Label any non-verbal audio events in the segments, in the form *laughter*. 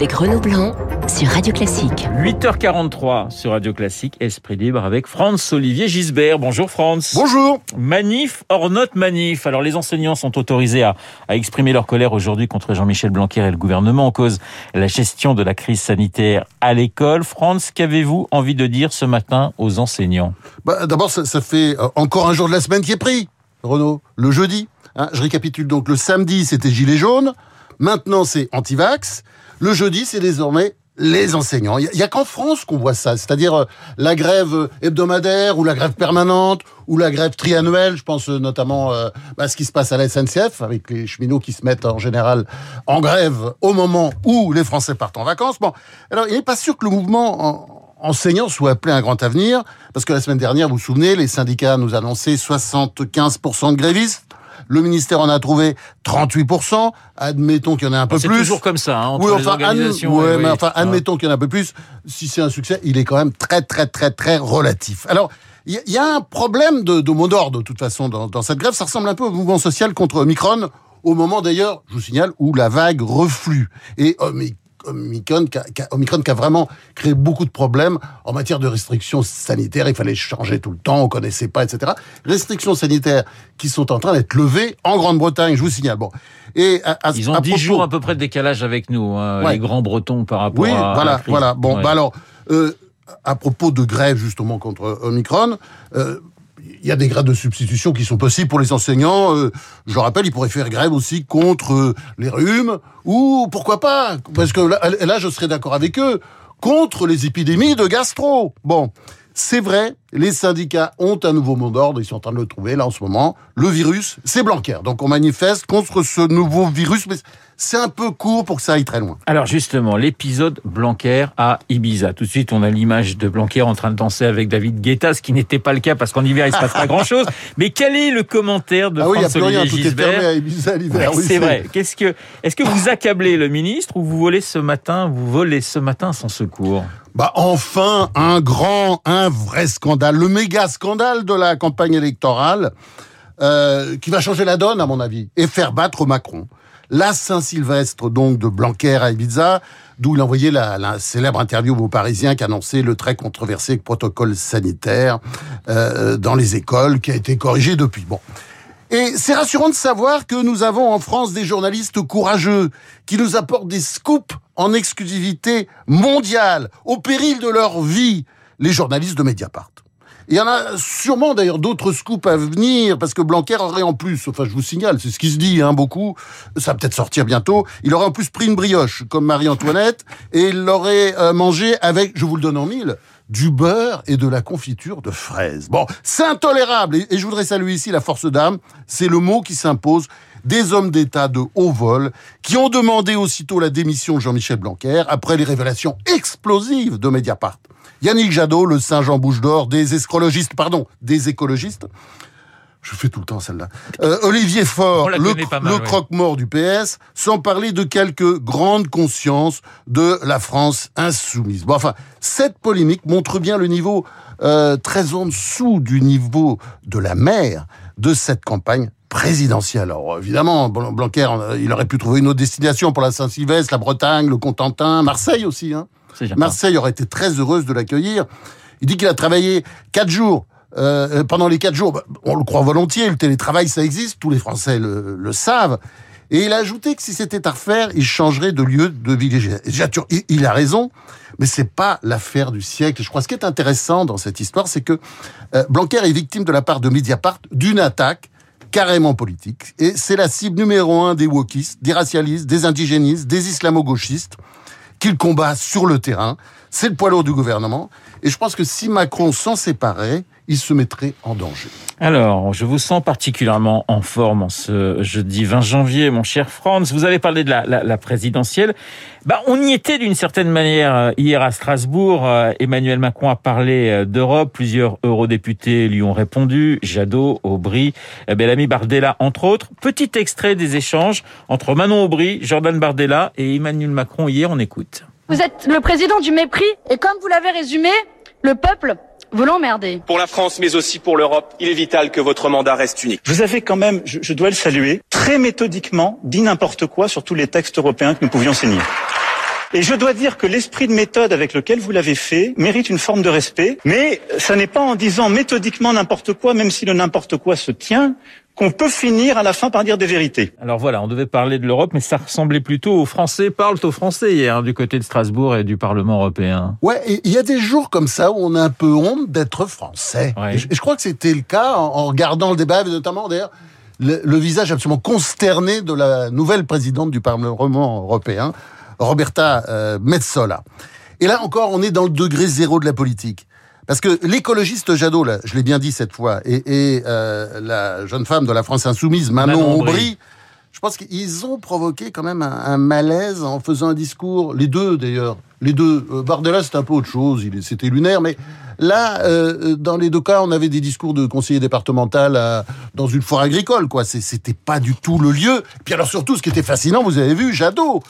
avec Renaud Blanc sur Radio Classique. 8h43 sur Radio Classique, Esprit Libre avec Franz Olivier Gisbert. Bonjour Franz. Bonjour. Manif hors note manif. Alors les enseignants sont autorisés à, à exprimer leur colère aujourd'hui contre Jean-Michel Blanquer et le gouvernement en cause la gestion de la crise sanitaire à l'école. Franz, qu'avez-vous envie de dire ce matin aux enseignants? Bah, D'abord, ça, ça, fait euh, encore un jour de la semaine qui est pris, Renaud, le jeudi. Hein, je récapitule donc, le samedi c'était gilet jaune, maintenant c'est anti-vax, le jeudi c'est désormais les enseignants. Il y a, qu'en France qu'on voit ça, c'est-à-dire euh, la grève hebdomadaire ou la grève permanente ou la grève triannuelle. Je pense euh, notamment euh, à ce qui se passe à la SNCF avec les cheminots qui se mettent en général en grève au moment où les Français partent en vacances. Bon, alors il n'est pas sûr que le mouvement enseignant soit appelé à un grand avenir, parce que la semaine dernière, vous vous souvenez, les syndicats nous annonçaient 75% de grévistes. Le ministère en a trouvé 38%. Admettons qu'il y en ait un peu plus. C'est toujours comme ça, hein, entre oui, enfin, les organisations. ouais, mais enfin, admettons qu'il y en ait un peu plus. Si c'est un succès, il est quand même très, très, très, très relatif. Alors, il y, a un problème de, de mot d'ordre, de toute façon, dans, dans, cette grève. Ça ressemble un peu au mouvement social contre Omicron, au moment d'ailleurs, je vous signale, où la vague reflue. Et Omicron qui, a, Omicron qui a vraiment créé beaucoup de problèmes en matière de restrictions sanitaires. Il fallait changer tout le temps, on connaissait pas, etc. Restrictions sanitaires qui sont en train d'être levées en Grande-Bretagne, je vous signale. Bon. Et à, à, Ils ont dix jours à peu près de décalage avec nous, hein, ouais. les grands Bretons par rapport oui, à. Oui, voilà, la voilà. Bon, Ouais. bah alors, euh, à propos de grève justement contre Omicron, euh, il y a des grèves de substitution qui sont possibles pour les enseignants. Euh, je rappelle, ils pourraient faire grève aussi contre euh, les rhumes ou pourquoi pas, parce que là, je serais d'accord avec eux, contre les épidémies de gastro. Bon, c'est vrai, les syndicats ont un nouveau mot d'ordre, ils sont en train de le trouver là en ce moment. Le virus, c'est Blanquer. Donc on manifeste contre ce nouveau virus, c'est un peu court pour que ça aille très loin. Alors justement, l'épisode Blanquer à Ibiza. Tout de suite, on a l'image de Blanquer en train de danser avec David Guetta, ce qui n'était pas le cas parce qu'en hiver, il se passe pas grand-chose. *laughs* Mais quel est le commentaire de ah oui, a plus rien, Olivier tout est fermé à Ibiza l'hiver. Ouais, oui, c'est vrai. Qu'est-ce que, est-ce que vous accablez le ministre ou vous volez ce matin, vous volez ce matin sans secours? Bah enfin, un grand, un vrai scandale, le méga scandale de la campagne électorale, euh, qui va changer la donne à mon avis et faire battre Macron. La Saint-Sylvestre donc de Blanquer à Ibiza, d'où il envoyait la, la célèbre interview aux Parisiens qui annonçait le très controversé protocole sanitaire euh, dans les écoles, qui a été corrigé depuis. Bon. Et c'est rassurant de savoir que nous avons en France des journalistes courageux qui nous apportent des scoops en exclusivité mondiale, au péril de leur vie, les journalistes de Mediapart. Il y en a sûrement d'ailleurs d'autres scoops à venir, parce que Blanquer aurait en plus, enfin je vous signale, c'est ce qui se dit hein, beaucoup, ça va peut-être sortir bientôt, il aurait en plus pris une brioche, comme Marie-Antoinette, et il l'aurait euh, mangé avec, je vous le donne en mille, du beurre et de la confiture de fraises. Bon, c'est intolérable, et, et je voudrais saluer ici la force d'âme, c'est le mot qui s'impose, des hommes d'État de haut vol qui ont demandé aussitôt la démission de Jean-Michel Blanquer après les révélations explosives de Mediapart. Yannick Jadot, le Saint-Jean Bouche d'Or des escrologistes, pardon, des écologistes. Je fais tout le temps celle-là. Euh, Olivier Faure, le, mal, le ouais. croque-mort du PS, sans parler de quelques grandes consciences de la France insoumise. Bon, enfin, cette polémique montre bien le niveau euh, très en dessous du niveau de la mer de cette campagne présidentielle. Alors évidemment, Blanquer, il aurait pu trouver une autre destination pour la Saint-Sylvestre, la Bretagne, le Cotentin, Marseille aussi. Hein. Marseille aurait été très heureuse de l'accueillir. Il dit qu'il a travaillé quatre jours. Euh, pendant les quatre jours, bah, on le croit volontiers, le télétravail ça existe, tous les Français le, le savent. Et il a ajouté que si c'était à refaire, il changerait de lieu de villégiature. Il, il a raison, mais c'est pas l'affaire du siècle. Je crois ce qui est intéressant dans cette histoire, c'est que euh, Blanquer est victime de la part de Mediapart d'une attaque carrément politique. Et c'est la cible numéro un des wokistes, des racialistes, des indigénistes, des islamo-gauchistes qu'il combat sur le terrain. C'est le poids lourd du gouvernement. Et je pense que si Macron s'en séparait, il se mettrait en danger. Alors, je vous sens particulièrement en forme en ce jeudi 20 janvier, mon cher Franz. Vous avez parlé de la, la, la présidentielle. Bah, on y était d'une certaine manière hier à Strasbourg. Emmanuel Macron a parlé d'Europe. Plusieurs eurodéputés lui ont répondu. Jadot, Aubry, Bellamy Bardella, entre autres. Petit extrait des échanges entre Manon Aubry, Jordan Bardella et Emmanuel Macron hier. On écoute. Vous êtes le président du mépris et comme vous l'avez résumé, le peuple vous l'emmerdez. Pour la France, mais aussi pour l'Europe, il est vital que votre mandat reste unique. Vous avez quand même, je, je dois le saluer, très méthodiquement dit n'importe quoi sur tous les textes européens que nous pouvions signer. Et je dois dire que l'esprit de méthode avec lequel vous l'avez fait mérite une forme de respect, mais ça n'est pas en disant méthodiquement n'importe quoi, même si le n'importe quoi se tient, qu'on peut finir à la fin par dire des vérités. Alors voilà, on devait parler de l'Europe, mais ça ressemblait plutôt aux Français parlent aux Français hier du côté de Strasbourg et du Parlement européen. Ouais, il y a des jours comme ça où on a un peu honte d'être français. Ouais. Et, je, et je crois que c'était le cas en, en regardant le débat, et notamment d'ailleurs le, le visage absolument consterné de la nouvelle présidente du Parlement européen, Roberta euh, Metsola. Et là encore, on est dans le degré zéro de la politique. Parce que l'écologiste Jadot, là, je l'ai bien dit cette fois, et, et euh, la jeune femme de la France insoumise, Manon, Manon Aubry, Aubry. je pense qu'ils ont provoqué quand même un, un malaise en faisant un discours, les deux d'ailleurs, les deux. Euh, Bardella, c'était un peu autre chose, c'était lunaire, mais là, euh, dans les deux cas, on avait des discours de conseiller départemental à- dans une foire agricole, quoi. C'est- C'était pas du tout le lieu. Puis alors surtout, ce qui était fascinant, vous avez vu, Jadot.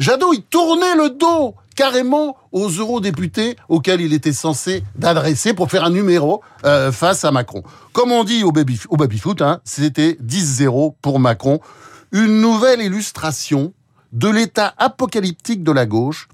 Jadot, il tournait le dos carrément aux eurodéputés auxquels il était censé d'adresser pour faire un numéro euh, face à Macron. Comme on dit au baby au baby-foot, hein, c'était 10-0 pour Macron. Une nouvelle illustration de l'état apocalyptique de la gauche,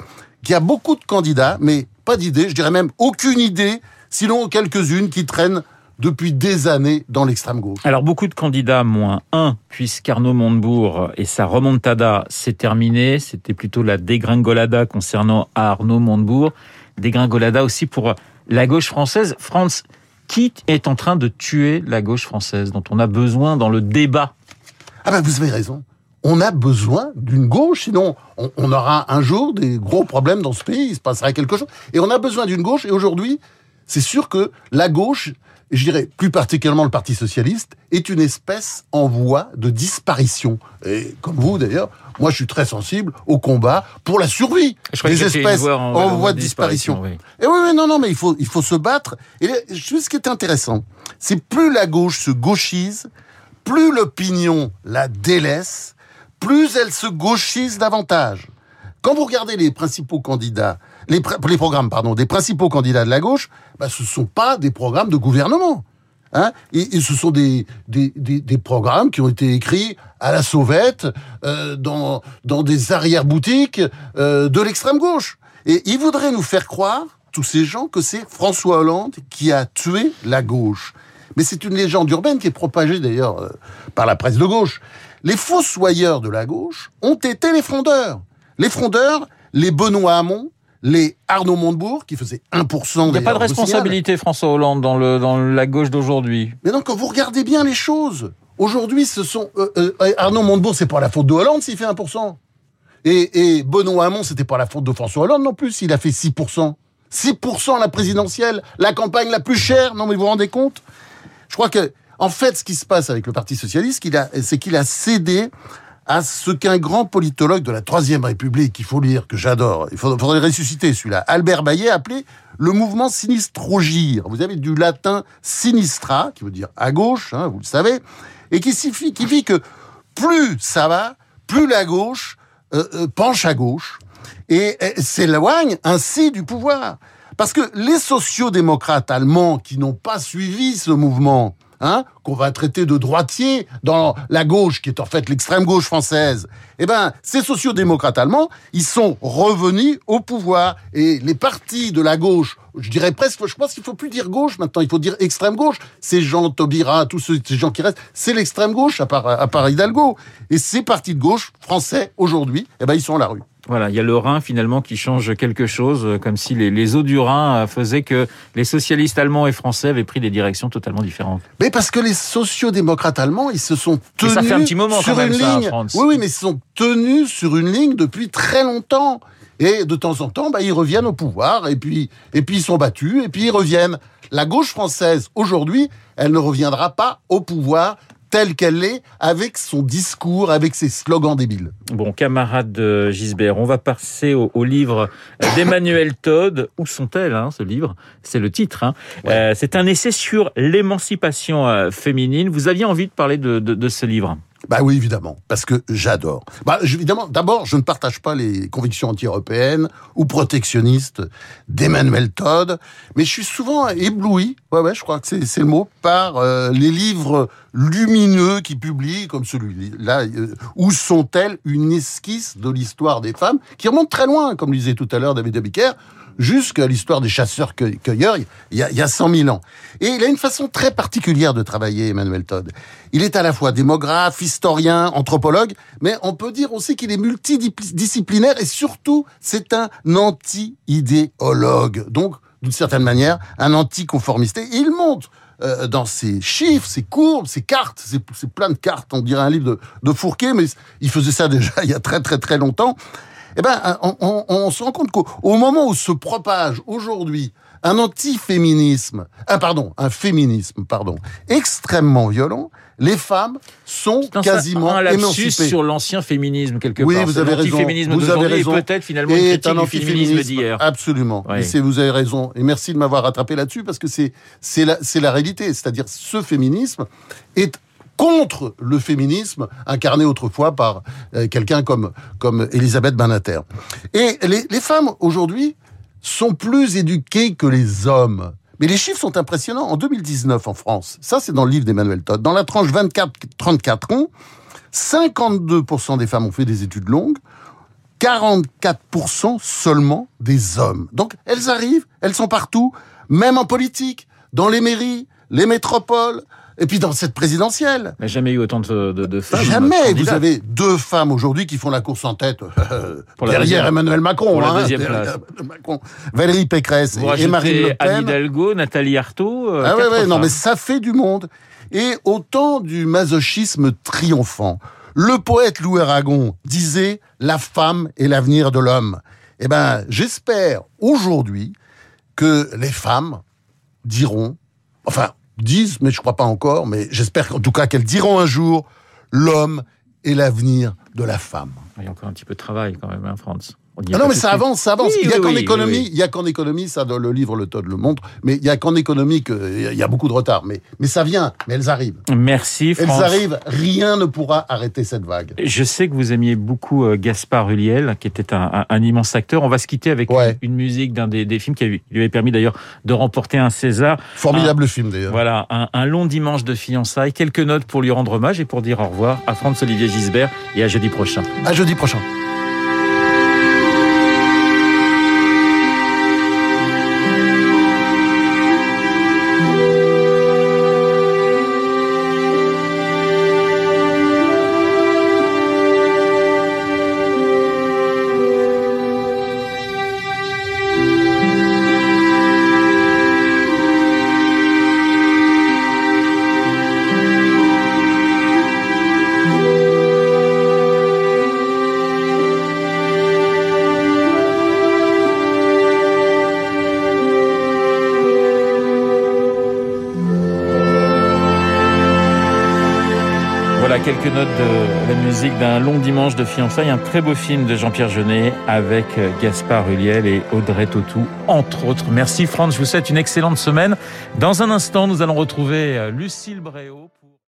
qui a beaucoup de candidats, mais pas d'idées, je dirais même aucune idée, sinon quelques-unes qui traînent depuis des années dans l'extrême gauche. Alors beaucoup de candidats, moins un, puisqu'Arnaud Montebourg et sa remontada, c'est terminé. C'était plutôt la dégringolada concernant Arnaud Montebourg. Dégringolada aussi pour la gauche française. France, qui est en train de tuer la gauche française, dont on a besoin dans le débat? Ah ben vous avez raison. On a besoin d'une gauche, sinon on, on aura un jour des gros problèmes dans ce pays, il se passera quelque chose. Et on a besoin d'une gauche, et aujourd'hui, c'est sûr que la gauche, je dirais plus particulièrement le Parti Socialiste, est une espèce en voie de disparition. Et comme vous d'ailleurs, moi je suis très sensible au combat pour la survie Je des espèces voie en, voie de disparition. oui. Et oui, oui, non, non, mais il faut, il faut se battre. Et juste ce qui est intéressant, c'est plus la gauche se gauchise, plus l'opinion la délaisse, plus elle se gauchise davantage. Quand vous regardez les principaux candidats, les, pr- les programmes, pardon, des principaux candidats de la gauche, bah, ce sont pas des programmes de gouvernement. Hein et, ce sont des, des, des, des programmes qui ont été écrits à la sauvette, euh, dans, dans des arrière-boutiques euh, de l'extrême gauche. Et ils voudraient nous faire croire, tous ces gens, que c'est François Hollande qui a tué la gauche. Mais c'est une légende urbaine qui est propagée d'ailleurs euh, par la presse de gauche. Les fossoyeurs de la gauche ont été les frondeurs. Les frondeurs, les Benoît Hamon, les Arnaud Montebourg, qui faisaient 1% Il n'y a pas de responsabilité François Hollande dans, le, dans la gauche d'aujourd'hui. Mais non, quand vous regardez bien les choses, aujourd'hui, ce sont euh, euh, Arnaud Montebourg, c'est pas la faute de Hollande s'il fait 1%. Et, et Benoît Hamon, c'était pas la faute de François Hollande non plus s'il a fait 6%. 6% la présidentielle, la campagne la plus chère. Non, mais vous vous rendez compte? Je crois que, en fait, ce qui se passe avec le Parti socialiste, c'est qu'il a cédé à ce qu'un grand politologue de la Troisième République, il faut lire, que j'adore, il faudrait, ressusciter celui-là, Albert Bayet, appelé le mouvement sinistrogir. Vous avez du latin sinistra, qui veut dire à gauche, hein, vous le savez, et qui signifie, qui que plus ça va, plus la gauche euh, euh, penche à gauche et s'éloigne ainsi du pouvoir. Parce que les sociodémocrates allemands qui n'ont pas suivi ce mouvement, hein, qu'on va traiter de droitier dans la gauche, qui est en fait l'extrême gauche française, eh ben, ces sociodémocrates allemands, ils sont revenus au pouvoir. Et les partis de la gauche, je dirais presque, je pense qu'il faut plus dire gauche maintenant, il faut dire extrême gauche. Ces gens, Taubira, tous ceux, ces gens qui restent, c'est l'extrême gauche, à part, à part Hidalgo. Et ces partis de gauche français, aujourd'hui, eh ben, ils sont à la rue. Voilà, il y a le Rhin finalement qui change quelque chose, euh, comme si les, les eaux du Rhin euh, faisaient que les socialistes allemands et français avaient pris des directions totalement différentes. Mais parce que les sociodémocrates allemands, ils se sont tenus ça fait un petit moment sur quand même, une ça, ligne. Oui, oui, mais ils se sont tenus sur une ligne depuis très longtemps. Et de temps en temps, bah, ils reviennent au pouvoir, et puis, et puis ils sont battus, et puis ils reviennent. La gauche française, aujourd'hui, elle ne reviendra pas au pouvoir telle qu'elle est, avec son discours, avec ses slogans débiles. Bon, camarade de Gisbert, on va passer au, au livre d'Emmanuel *laughs* Todd. Où sont-elles, hein, ce livre? C'est le titre. Hein. Euh, c'est un essai sur l'émancipation euh, féminine. Vous aviez envie de parler de, de, de ce livre? Bah oui, évidemment, parce que j'adore. Bah évidemment, d'abord, je ne partage pas les convictions anti-européennes ou protectionnistes d'Emmanuel Todd, mais je suis souvent ébloui, ouais, ouais, je crois que c'est le mot, par euh, les livres lumineux qu'il publie, comme celui-là, euh, où sont-elles une esquisse de l'histoire des femmes, qui remonte très loin, comme disait tout à l'heure David Abiker, jusqu'à l'histoire des chasseurs-cueilleurs, il y, a, il y a 100 000 ans. Et il a une façon très particulière de travailler, Emmanuel Todd. Il est à la fois démographe, historien, anthropologue, mais on peut dire aussi qu'il est multidisciplinaire et surtout, c'est un anti-idéologue. Donc, d'une certaine manière, un anticonformiste. Et il montre euh, dans ses chiffres, ses courbes, ses cartes, c'est plein de cartes, on dirait un livre de, de Fourquet, mais il faisait ça *laughs* déjà il y a très très très longtemps eh ben, on, se rend compte qu'au moment où se propage aujourd'hui un antiféminisme, un pardon, un féminisme, pardon, extrêmement violent, les femmes sont quasiment un, émancipées. sur l'ancien féminisme quelque oui, part. vous avez raison. Vous avez raison. peut-être finalement une critique un du féminisme d'hier. Absolument. Oui. Et vous avez raison. Et merci de m'avoir rattrapé là-dessus parce que c'est c'est la c'est la réalité. C'est-à-dire ce féminisme est contre le féminisme incarné autrefois par euh, quelqu'un comme, comme Elisabeth Banater. Et les, les femmes aujourd'hui sont plus éduquées que les hommes. Mais les chiffres sont impressionnants. En 2019, en France, ça c'est dans le livre d'Emmanuel Todd, dans la tranche 24-34 ans, 52% des femmes ont fait des études longues, 44% seulement des hommes. Donc elles arrivent, elles sont partout, même en politique, dans les mairies, les métropoles, et puis dans cette présidentielle. Mais jamais eu autant de, de, de femmes. Jamais. Vous avez deux femmes aujourd'hui qui font la course en tête euh, pour derrière Emmanuel Macron. Pour hein, la deuxième place. Macron. Valérie Pécresse Vous et Marine Le Pen. Anne Hidalgo, Nathalie Arthaud. Euh, ah ouais, ouais, femmes. non, mais ça fait du monde. Et autant du masochisme triomphant. Le poète Louis Aragon disait la femme est l'avenir de l'homme. Eh ben, j'espère aujourd'hui que les femmes diront, enfin, disent, mais je crois pas encore, mais j'espère en tout cas qu'elles diront un jour, l'homme est l'avenir de la femme. Il y a encore un petit peu de travail quand même, hein, France. Ah non, mais ça avance, ça avance. Oui, il y a oui, qu'en oui, économie, oui, il y a qu'en économie, ça, le livre Le Todd le montre, mais il y a qu'en économie qu'il y a beaucoup de retard. Mais, mais ça vient, mais elles arrivent. Merci, France. Elles arrivent, rien ne pourra arrêter cette vague. Je sais que vous aimiez beaucoup euh, Gaspard Huliel, qui était un, un, un immense acteur. On va se quitter avec Ouais. une, une musique d'un des, des films qui lui avait permis d'ailleurs de remporter un César. Formidable film d'ailleurs. Voilà, un, long dimanche de fiançailles. Quelques notes pour lui rendre hommage et pour dire au revoir à Franz-Olivier Gisbert et à jeudi prochain. À jeudi prochain. Quelques notes de la musique d'un long dimanche de fiançailles, un très beau film de Jean-Pierre Jeunet avec euh, Gaspard Huliel et Audrey Tautou, entre autres. Merci Franz, je vous souhaite une excellente semaine. Dans un instant, nous allons retrouver euh, Lucille Bréau.